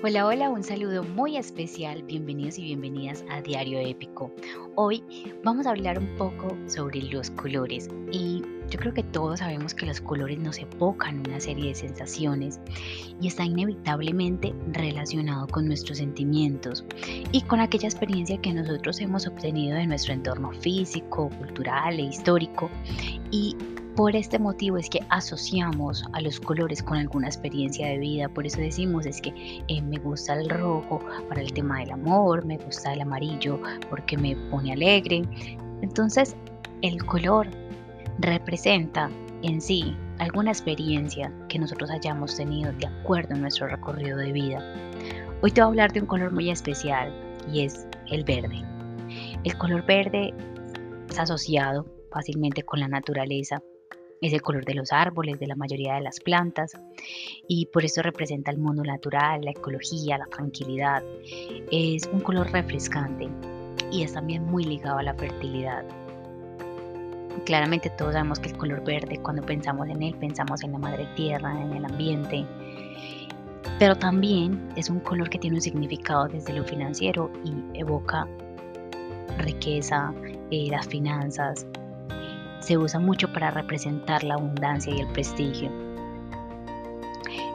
Hola, hola, un saludo muy especial, bienvenidos y bienvenidas a Diario Épico. Hoy vamos a hablar un poco sobre los colores y yo creo que todos sabemos que los colores nos evocan una serie de sensaciones y está inevitablemente relacionado con nuestros sentimientos y con aquella experiencia que nosotros hemos obtenido de nuestro entorno físico, cultural e histórico y por este motivo es que asociamos a los colores con alguna experiencia de vida, por eso decimos es que eh, me gusta el rojo para el tema del amor, me gusta el amarillo porque me pone alegre. Entonces, el color representa en sí alguna experiencia que nosotros hayamos tenido de acuerdo a nuestro recorrido de vida. Hoy te voy a hablar de un color muy especial y es el verde. El color verde es asociado fácilmente con la naturaleza, es el color de los árboles, de la mayoría de las plantas y por eso representa el mundo natural, la ecología, la tranquilidad. Es un color refrescante y es también muy ligado a la fertilidad. Claramente todos sabemos que el color verde, cuando pensamos en él, pensamos en la madre tierra, en el ambiente, pero también es un color que tiene un significado desde lo financiero y evoca riqueza, eh, las finanzas, se usa mucho para representar la abundancia y el prestigio.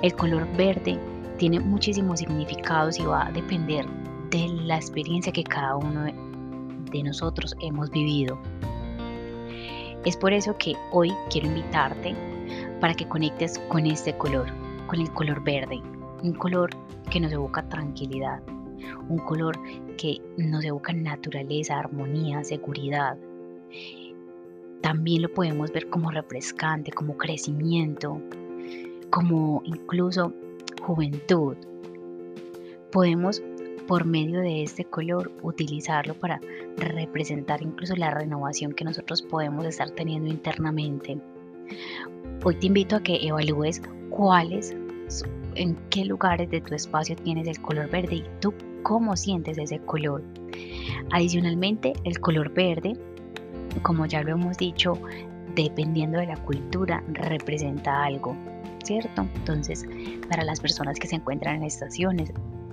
El color verde tiene muchísimos significados y va a depender de la experiencia que cada uno de nosotros hemos vivido. Es por eso que hoy quiero invitarte para que conectes con este color, con el color verde, un color que nos evoca tranquilidad, un color que nos evoca naturaleza, armonía, seguridad, también lo podemos ver como refrescante, como crecimiento, como incluso juventud. Podemos por medio de este color utilizarlo para representar incluso la renovación que nosotros podemos estar teniendo internamente. Hoy te invito a que evalúes cuáles, en qué lugares de tu espacio tienes el color verde y tú cómo sientes ese color. Adicionalmente, el color verde como ya lo hemos dicho, dependiendo de la cultura, representa algo, ¿cierto? Entonces, para las personas que se encuentran en estaciones,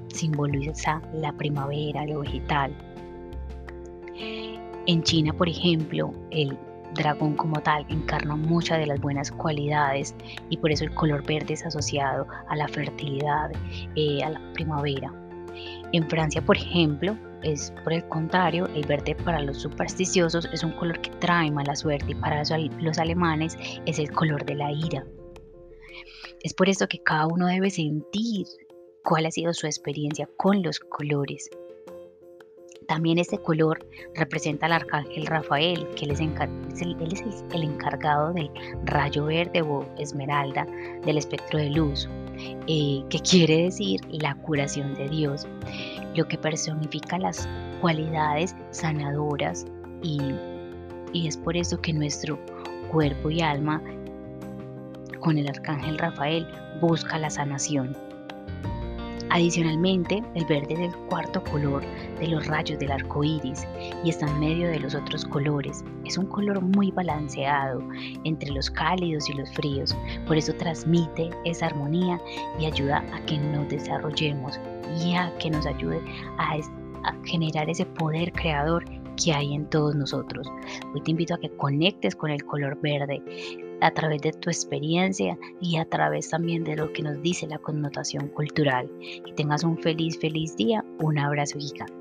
simboliza la primavera, lo vegetal. En China, por ejemplo, el dragón como tal encarna muchas de las buenas cualidades y por eso el color verde es asociado a la fertilidad, eh, a la primavera. En Francia, por ejemplo, es por el contrario, el verde para los supersticiosos es un color que trae mala suerte y para los alemanes es el color de la ira. Es por eso que cada uno debe sentir cuál ha sido su experiencia con los colores. También este color representa al arcángel Rafael, que él es, el, encargado del rayo verde o esmeralda del espectro de luz, eh, que quiere decir la curación de Dios lo que personifica las cualidades sanadoras y, es por eso que nuestro cuerpo y alma con el arcángel Rafael busca la sanación. Adicionalmente, el verde es el cuarto color de los rayos del arco iris y está en medio de los otros colores. Es un color muy balanceado entre los cálidos y los fríos, por eso transmite esa armonía y ayuda a que nos desarrollemos y a que nos ayude a, generar ese poder creador que hay en todos nosotros. Hoy te invito a que conectes con el color verde a través de tu experiencia y a través también de lo que nos dice la connotación cultural. Que tengas un feliz, feliz día. Un abrazo gigante.